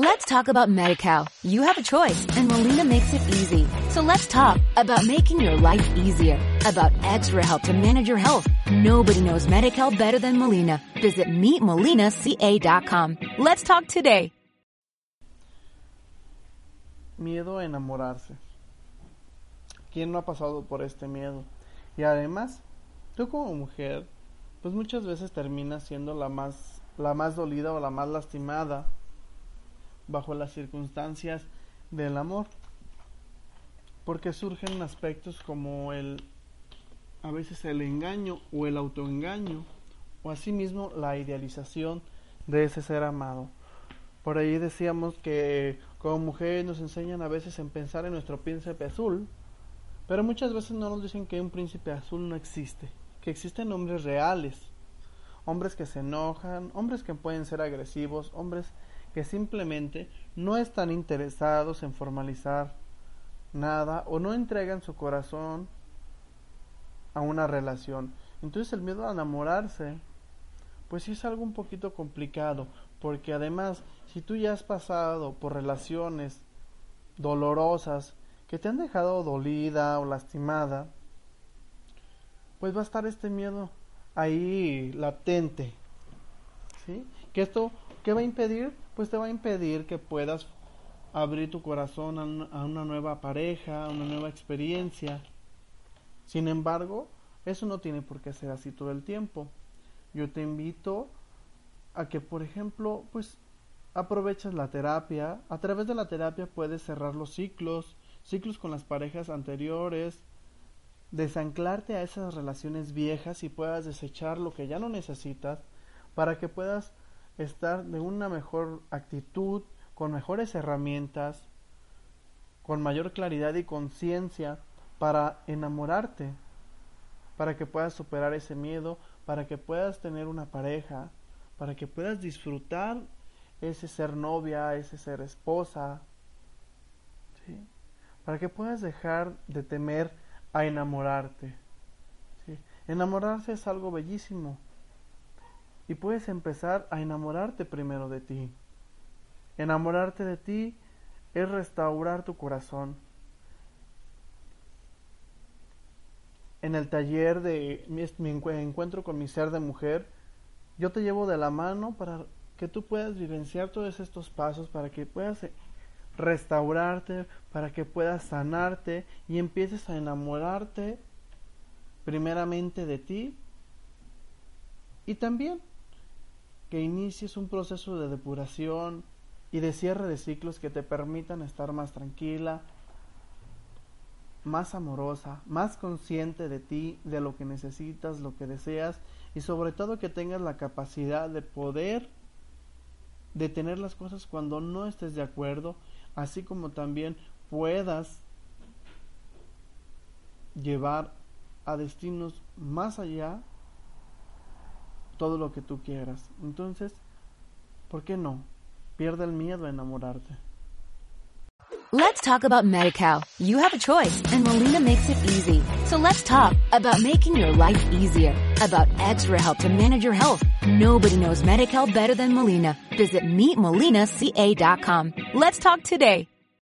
Let's talk about MediCal. You have a choice and Molina makes it easy. So let's talk about making your life easier, about extra help to manage your health. Nobody knows MediCal better than Molina. Visit meetmolinaca.com. Let's talk today. Miedo a enamorarse. ¿Quién no ha pasado por este miedo? Y además, tú como mujer, pues muchas veces terminas siendo la más, la más dolida o la más lastimada bajo las circunstancias del amor. Porque surgen aspectos como el a veces el engaño o el autoengaño o asimismo la idealización de ese ser amado. Por ahí decíamos que como mujeres nos enseñan a veces en pensar en nuestro príncipe azul, pero muchas veces no nos dicen que un príncipe azul no existe, que existen hombres reales, hombres que se enojan, hombres que pueden ser agresivos, hombres que simplemente no están interesados en formalizar nada o no entregan su corazón a una relación. Entonces el miedo a enamorarse, pues sí es algo un poquito complicado, porque además, si tú ya has pasado por relaciones dolorosas que te han dejado dolida o lastimada, pues va a estar este miedo ahí latente. ¿Sí? Que esto, ¿qué va a impedir? Pues te va a impedir que puedas abrir tu corazón a una nueva pareja, a una nueva experiencia. Sin embargo, eso no tiene por qué ser así todo el tiempo. Yo te invito a que, por ejemplo, pues aproveches la terapia. A través de la terapia puedes cerrar los ciclos, ciclos con las parejas anteriores, desanclarte a esas relaciones viejas y puedas desechar lo que ya no necesitas para que puedas estar de una mejor actitud, con mejores herramientas, con mayor claridad y conciencia para enamorarte, para que puedas superar ese miedo, para que puedas tener una pareja, para que puedas disfrutar ese ser novia, ese ser esposa, para que puedas dejar de temer a enamorarte. Enamorarse es algo bellísimo, y puedes empezar a enamorarte primero de ti. Enamorarte de ti es restaurar tu corazón. En el taller de mi, encuentro con mi ser de mujer, yo te llevo de la mano para que tú puedas vivenciar todos estos pasos, para que puedas restaurarte, para que puedas sanarte y empieces a enamorarte primeramente de ti y también que inicies un proceso de depuración y de cierre de ciclos que te permitan estar más tranquila, más amorosa, más consciente de ti, de lo que necesitas, lo que deseas y sobre todo que tengas la capacidad de poder detener las cosas cuando no estés de acuerdo, así como también puedas llevar a destinos más allá todo lo que tú quieras. Entonces, ¿por qué no? Pierde el miedo a enamorarte. Let's talk about MediCal. You have a choice and Molina makes it easy. So let's talk about making your life easier, about extra help to manage your health. Nobody knows MediCal better than Molina. Visit meetmolinaca.com. Let's talk today.